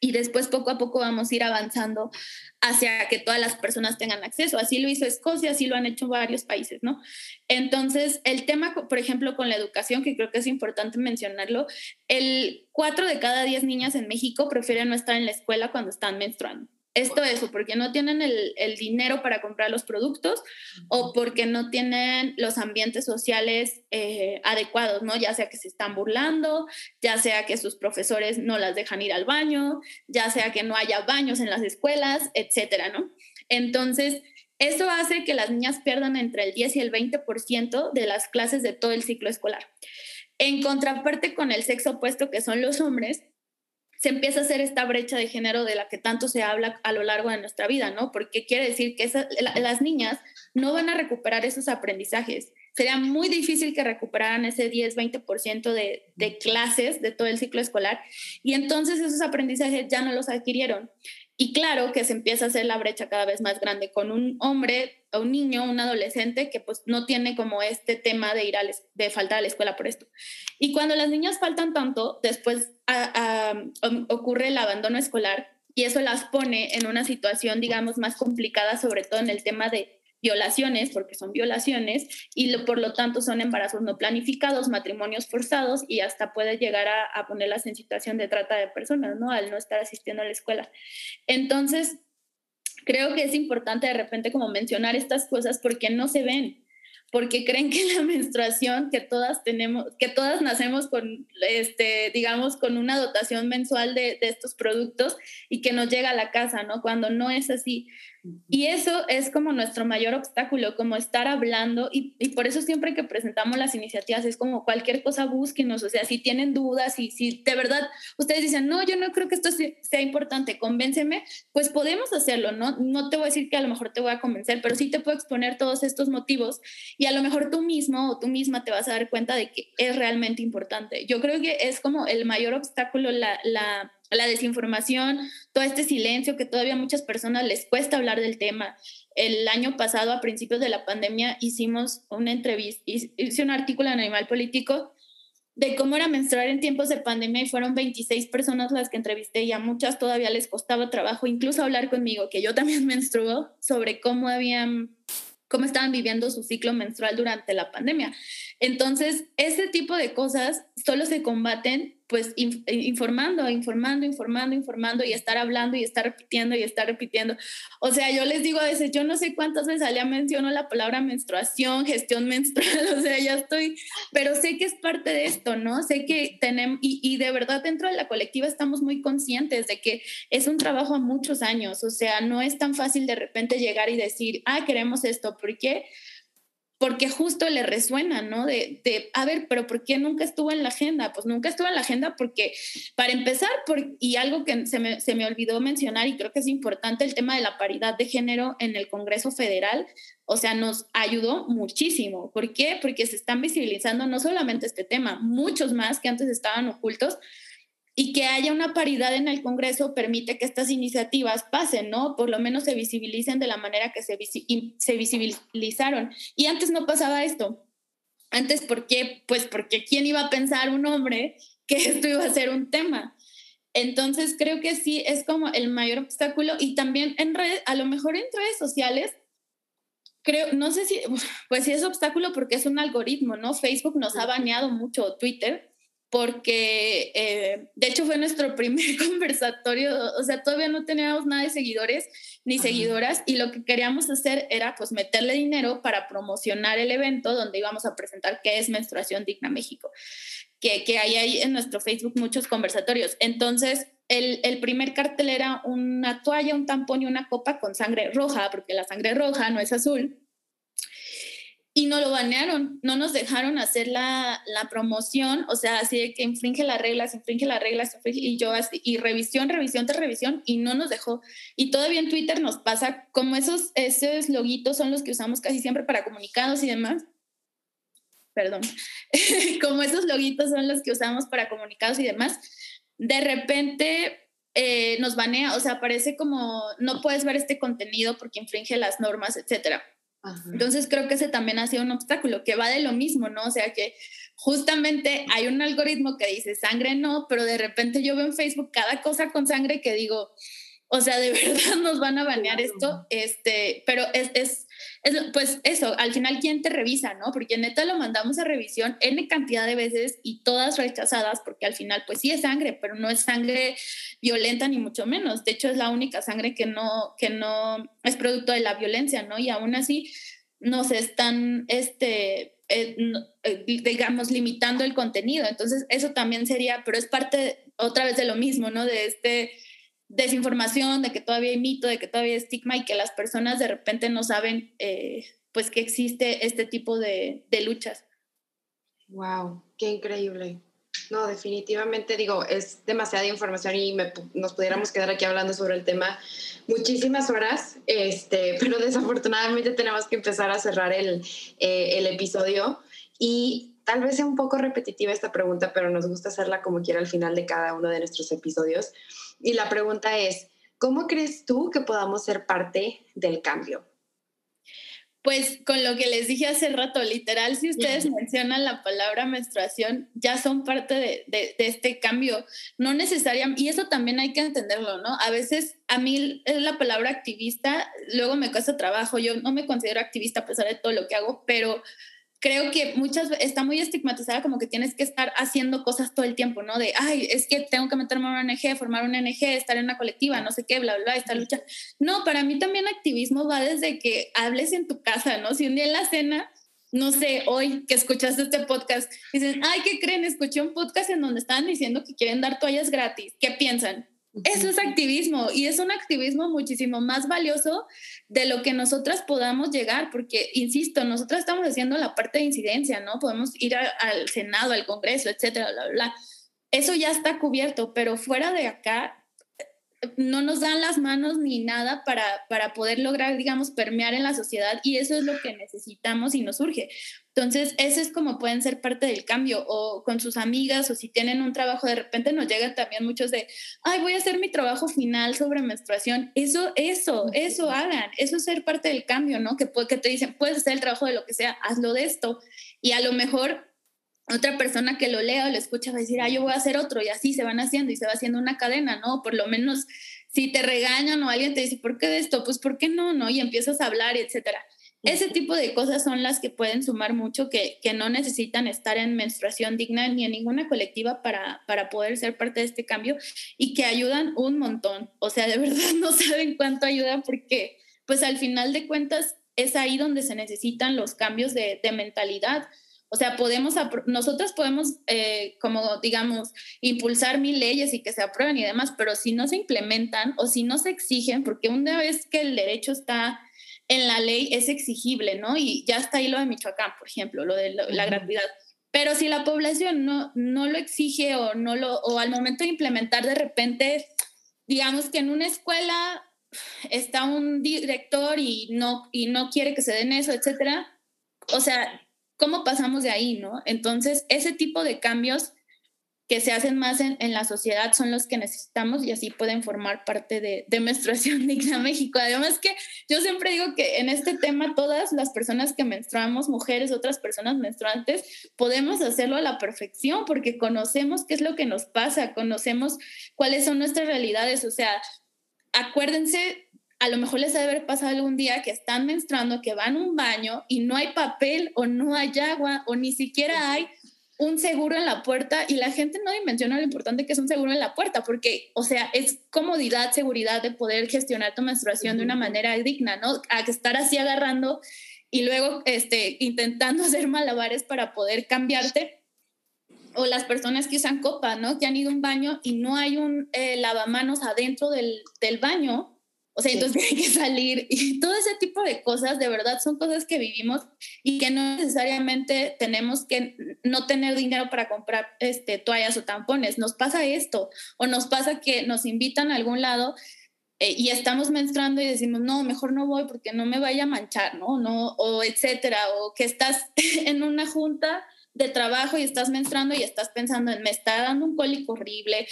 Y después poco a poco vamos a ir avanzando hacia que todas las personas tengan acceso. Así lo hizo Escocia, así lo han hecho varios países, ¿no? Entonces, el tema, por ejemplo, con la educación, que creo que es importante mencionarlo, el 4 de cada 10 niñas en México prefieren no estar en la escuela cuando están menstruando esto eso, porque no tienen el, dinero para comprar los productos o porque no tienen los ambientes sociales eh, adecuados, ¿no? Ya sea que se están burlando, ya sea que sus profesores no las dejan ir al baño, ya sea que no haya baños en las escuelas, etcétera, ¿no? Entonces, eso hace que las niñas pierdan entre el 10 y el 20% de las clases de todo el ciclo escolar. En contraparte con el sexo opuesto, que son los hombres, se empieza a hacer esta brecha de género de la que tanto se habla a lo largo de nuestra vida, ¿no? Porque quiere decir que las niñas no van a recuperar esos aprendizajes. Sería muy difícil que recuperaran ese 10-20% de, de clases de todo el ciclo escolar y entonces esos aprendizajes ya no los adquirieron. Y claro que se empieza a hacer la brecha cada vez más grande con un hombre un niño, un adolescente que pues no tiene como este tema de ir a de faltar a la escuela por esto. Y cuando las niñas faltan tanto, después ocurre el abandono escolar y eso las pone en una situación, digamos, más complicada, sobre todo en el tema de violaciones, porque son violaciones, y por lo tanto son embarazos no planificados, matrimonios forzados, y hasta puede llegar a, ponerlas en situación de trata de personas, ¿no? Al no estar asistiendo a la escuela. Entonces, creo que es importante de repente como mencionar estas cosas porque no se ven, porque creen que la (laughs) menstruación que todas tenemos, que todas nacemos con, este, digamos, con una dotación mensual de, de, estos productos y que nos llega a la casa, ¿no? Cuando no es así. Y eso es como nuestro mayor obstáculo, como estar hablando, y, por eso siempre que presentamos las iniciativas es como cualquier cosa búsquenos, o sea, si tienen dudas y si de verdad ustedes dicen, no, yo no creo que esto sea importante, convénceme, pues podemos hacerlo, ¿no? No te voy a decir que a lo mejor te voy a convencer, pero sí te puedo exponer todos estos motivos y a lo mejor tú mismo o tú misma te vas a dar cuenta de que es realmente importante. Yo creo que es como el mayor obstáculo, la la desinformación, todo este silencio que todavía muchas personas les cuesta hablar del tema. El año pasado, a principios de la pandemia, hicimos una entrevista, hice un artículo en Animal Político de cómo era menstruar en tiempos de pandemia y fueron 26 personas las que entrevisté y a muchas todavía les costaba trabajo incluso hablar conmigo, que yo también (laughs) menstruo, sobre cómo habían cómo estaban viviendo su ciclo menstrual durante la pandemia. Entonces, ese tipo de cosas solo se combaten pues informando, informando, informando, informando y estar hablando y estar repitiendo y estar repitiendo. O sea, yo les digo a veces, yo no sé cuántas veces ya menciono la palabra menstruación, gestión menstrual, (laughs) o sea, ya estoy, pero sé que es parte de esto, ¿no? Sé que tenemos, y, y de verdad dentro de la colectiva estamos muy conscientes de que es un trabajo a muchos años, o sea, no es tan fácil de repente llegar y decir, ah, queremos esto, ¿por qué? Porque justo le resuena, ¿no? De, de, a ver, pero ¿por qué nunca estuvo en la agenda? Pues nunca estuvo en la agenda porque, para empezar, por, y algo que se me, se me olvidó mencionar y creo que es importante, el tema de la paridad de género en el Congreso Federal, o sea, nos ayudó muchísimo. ¿Por qué? Porque se están visibilizando no solamente este tema, muchos más que antes estaban ocultos, y que haya una paridad en el Congreso permite que estas iniciativas pasen, ¿no? Por lo menos se visibilicen de la manera que se, se visibilizaron. Y antes no pasaba esto. Antes, ¿por qué? Pues porque ¿quién iba a pensar un hombre que (laughs) esto iba a ser un tema? Entonces creo que sí es como el mayor obstáculo y también en redes, a lo mejor en redes sociales, creo, no sé si, pues sí es obstáculo porque es un algoritmo, ¿no? Facebook nos ha baneado mucho Twitter porque eh, de hecho fue nuestro primer (laughs) conversatorio, o sea, todavía no teníamos nada de seguidores ni seguidoras y lo que queríamos hacer era pues meterle dinero para promocionar el evento donde íbamos a presentar qué es Menstruación Digna México que, que hay ahí en nuestro Facebook muchos conversatorios. Entonces, el, el, primer cartel era una toalla, un tampón y una copa con sangre roja, porque la sangre roja no es azul. Y no lo banearon, no nos dejaron hacer la, la promoción, o sea, así de que infringe las reglas, infringe las reglas, y yo así, y revisión, revisión tras revisión, y no nos dejó. Y todavía en Twitter nos pasa como esos, esos loguitos son los que usamos casi siempre para comunicados y demás, perdón, (laughs) como esos loguitos son los que usamos para comunicados y demás, de repente eh, nos banea, o sea, parece como no puedes ver este contenido porque infringe las normas, etcétera. Entonces creo que ese también ha sido un obstáculo, que va de lo mismo, ¿no? O sea, que justamente hay un algoritmo que dice sangre no, pero de repente yo veo en Facebook cada cosa con sangre que digo, o sea, de (laughs) verdad nos van a banear esto, este, pero es, es, pues eso, al final, ¿quién te revisa, no? Porque neta lo mandamos a revisión N cantidad de veces y todas rechazadas, porque al final, pues sí es sangre, pero no es sangre violenta ni mucho menos. De hecho, es la única sangre que no, que no es producto de la violencia, ¿no? Y aún así nos están, este, eh, eh, digamos, limitando el contenido. Entonces, eso también sería, pero es parte otra vez de lo mismo, ¿no? De este desinformación, de que todavía hay mito, de que todavía hay estigma y que las personas de repente no saben eh, pues que existe este tipo de, luchas.
Wow, qué increíble. No, definitivamente digo, es demasiada información y nos pudiéramos quedar aquí hablando sobre el tema muchísimas horas, este, (laughs) pero desafortunadamente tenemos que empezar a cerrar el, eh, el episodio y tal vez sea un poco repetitiva esta pregunta, pero nos gusta hacerla como quiera al final de cada uno de nuestros episodios. Y la pregunta es, ¿cómo crees tú que podamos ser parte del cambio?
Pues con lo que les dije hace rato, literal, si ustedes mencionan la palabra menstruación, ya son parte de, de, este cambio. No necesariamente, y eso también hay que entenderlo, ¿no? A veces a mí es la palabra activista, luego me cuesta trabajo, yo no me considero activista a pesar de todo lo que hago, pero creo que muchas veces está muy estigmatizada como que tienes que estar haciendo cosas todo el tiempo, ¿no? De, ay, es que tengo que meterme en una ONG, formar una ONG, estar en una colectiva, no sé qué, bla, bla, esta lucha. No, para mí también activismo va desde que hables en tu casa, ¿no? Si un día en la cena, no sé, hoy que escuchaste este podcast, dices, ay, ¿qué creen? Escuché un podcast en donde estaban diciendo que quieren dar toallas gratis. ¿Qué piensan? Eso es activismo y es un activismo muchísimo más valioso de lo que nosotras podamos llegar, porque, insisto, nosotras estamos haciendo la parte de incidencia, ¿no? Podemos ir al Senado, al Congreso, etcétera, bla, bla. Eso ya está cubierto, pero fuera de acá no nos dan las manos ni nada para, para poder lograr, digamos, permear en la sociedad y eso es lo que necesitamos y nos urge. Entonces, eso es como pueden ser parte del cambio o con sus amigas o si tienen un trabajo, de repente nos llegan también muchos de, ay, voy a hacer mi trabajo final sobre menstruación. Eso, eso, eso hagan, eso es ser parte del cambio, ¿no? Que, que te dicen, puedes hacer el trabajo de lo que sea, hazlo de esto. Y a lo mejor otra persona que lo lea o lo escucha va a decir, ah, yo voy a hacer otro y así se van haciendo y se va haciendo una cadena, ¿no? Por lo menos si te regañan o alguien te dice, ¿por qué de esto? Pues ¿por qué no? ¿No? Y empiezas a hablar, etcétera. Ese tipo de cosas son las que pueden sumar mucho, que, que no necesitan estar en menstruación digna ni en ninguna colectiva para, para poder ser parte de este cambio y que ayudan un montón. O sea, de (laughs) verdad no saben cuánto ayudan porque pues al final de cuentas es ahí donde se necesitan los cambios de, de mentalidad o sea, podemos, nosotros podemos, eh, como digamos, impulsar mil leyes y que se aprueben y demás, pero si no se implementan o si no se exigen, porque una vez que el derecho está en la ley es exigible, ¿no? Y ya está ahí lo de Michoacán, por ejemplo, lo de la gratuidad. Pero si la población no, no lo exige o, no lo, o al momento de implementar de repente, digamos que en una escuela está un director y no, y no quiere que se den eso, etcétera, o sea, ¿cómo pasamos de ahí, no? Entonces, ese tipo de cambios que se hacen más en, la sociedad son los que necesitamos y así pueden formar parte de, de, Menstruación (laughs) Digna México. Además que yo siempre digo que en este tema todas las personas que menstruamos, mujeres, otras personas menstruantes, podemos hacerlo a la perfección porque conocemos qué es lo que nos pasa, conocemos cuáles son nuestras realidades. O sea, acuérdense, a lo mejor les debe haber pasado algún día que están menstruando, que van a un baño y no hay papel o no hay agua o ni siquiera hay un seguro en la puerta y la gente no dimensiona lo importante que es un seguro en la puerta, porque, o sea, es comodidad, seguridad de poder gestionar tu menstruación de una manera digna, ¿no? A estar así agarrando y luego este, intentando (laughs) hacer malabares para poder cambiarte. O las personas que usan copa, ¿no? Que han ido a un baño y no hay un eh, lavamanos adentro del, del baño o sea, entonces (laughs) hay que salir y todo ese tipo de cosas, de verdad, son cosas que vivimos y que no necesariamente tenemos que no tener dinero para comprar este, toallas o tampones. Nos pasa esto o nos pasa que nos invitan a algún lado eh, y estamos menstruando y decimos, no, mejor no voy porque no me vaya a manchar, ¿no? no o etcétera, o que estás (laughs) en una junta de trabajo y estás menstruando y estás pensando en me está dando un cólico horrible,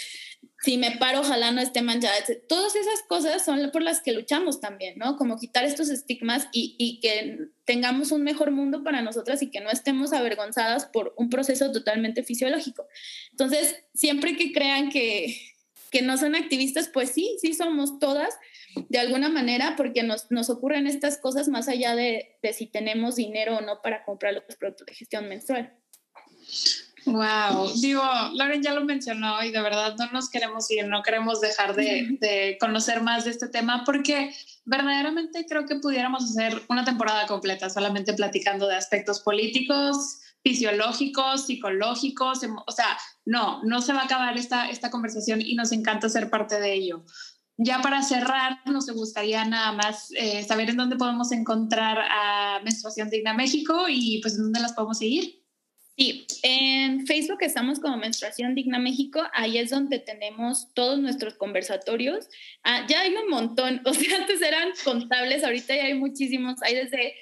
si me paro, ojalá no esté manchada. Todas esas cosas son por las que luchamos también, ¿no? Como quitar estos estigmas y, y, que tengamos un mejor mundo para nosotras y que no estemos avergonzadas por un proceso totalmente fisiológico. Entonces, siempre que crean que, que no son activistas, pues sí, sí somos todas de alguna manera porque nos, nos ocurren estas cosas más allá de, de si tenemos dinero o no para comprar los productos de gestión menstrual.
Wow, digo, Lauren ya lo mencionó y de verdad no nos queremos ir, no queremos dejar de, conocer más de este tema porque verdaderamente creo que pudiéramos hacer una temporada completa solamente platicando de aspectos políticos, fisiológicos, psicológicos, o sea, no, no se va a acabar esta, esta conversación y nos encanta ser parte de ello. Ya para cerrar, nos gustaría nada más eh, saber en dónde podemos encontrar a Menstruación Digna México y pues en dónde las podemos seguir.
Sí, en Facebook estamos como Menstruación Digna México, ahí es donde tenemos todos nuestros conversatorios. Ah, ya hay un montón, (laughs) o sea, antes eran contables, ahorita ya hay muchísimos, hay desde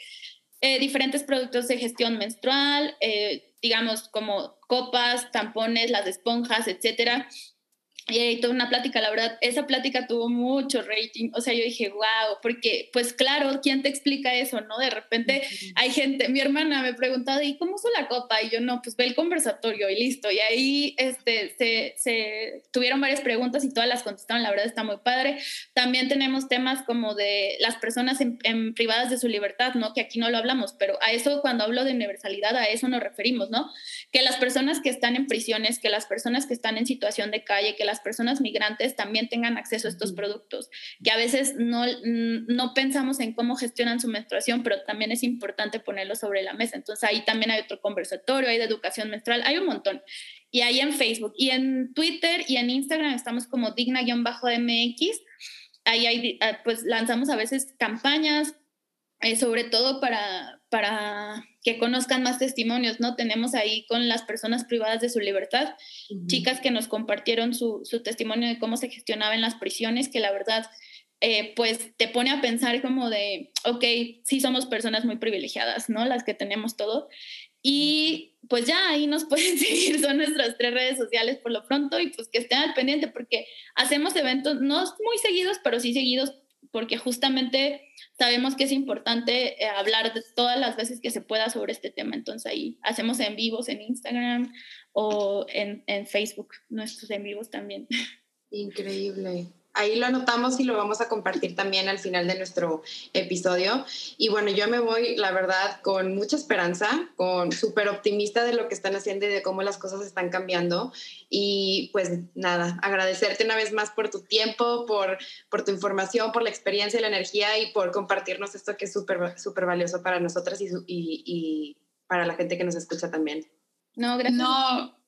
eh, diferentes productos de gestión menstrual, eh, digamos como copas, tampones, las esponjas, etcétera. Y toda una plática, la verdad, esa plática tuvo mucho rating, o sea, yo dije, wow, porque pues claro, ¿quién te explica eso, no? De repente hay gente, mi hermana me preguntaba, ¿y cómo uso la copa? Y yo, no, pues ve el conversatorio y listo. Y ahí este, se, se tuvieron varias preguntas y todas las contestaron, la verdad está muy padre. También tenemos temas como de las personas en, en privadas de su libertad, ¿no? Que aquí no lo hablamos, pero a eso cuando hablo de universalidad, a eso nos referimos, ¿no? Que las personas que están en prisiones, que las personas que están en situación de calle, que las personas migrantes también tengan acceso a estos productos, que a veces no, no pensamos en cómo gestionan su menstruación, pero también es importante ponerlo sobre la mesa. Entonces ahí también hay otro conversatorio, hay de educación menstrual, hay un montón. Y ahí en Facebook y en Twitter y en Instagram estamos como digna-mx. Ahí hay, ah, pues lanzamos a veces campañas, eh, sobre todo para, para que conozcan más testimonios, ¿no? Tenemos ahí con las personas privadas de su libertad, chicas que nos compartieron su, su, testimonio de cómo se gestionaba en las prisiones, que la verdad, eh, pues te pone a pensar como de, ok, sí somos personas muy privilegiadas, ¿no? Las que tenemos todo. Y pues ya ahí nos (laughs) pueden seguir, son nuestras tres redes sociales por lo pronto y pues que estén al pendiente porque hacemos eventos, no muy seguidos, pero sí seguidos porque justamente sabemos que es importante eh, hablar de todas las veces que se pueda sobre este tema. Entonces ahí hacemos en vivos en Instagram o en, en Facebook, nuestros en vivos también.
Increíble ahí lo anotamos y lo vamos a compartir también al final de nuestro episodio. Y bueno, yo me voy, la verdad, con mucha esperanza, con súper optimista de lo que están haciendo y de cómo las cosas están cambiando. Y pues nada, agradecerte una vez más por tu tiempo, por, por tu información, por la experiencia y la energía y por compartirnos esto que es súper, súper valioso para nosotras y, y, y, para la gente que nos escucha también.
No, gracias.
No.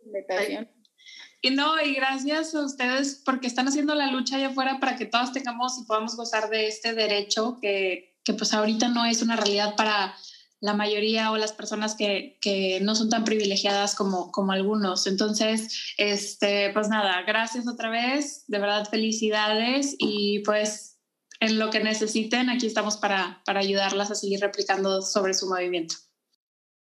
Y no, y gracias a ustedes porque están haciendo la lucha allá afuera para que todas tengamos y podamos gozar de este derecho que, que pues ahorita no es una realidad para la mayoría o las personas que, que, no son tan privilegiadas como, como algunos. Entonces, este, pues nada, gracias otra vez, de verdad felicidades y pues en lo que necesiten, aquí estamos para, para ayudarlas a seguir replicando sobre su movimiento.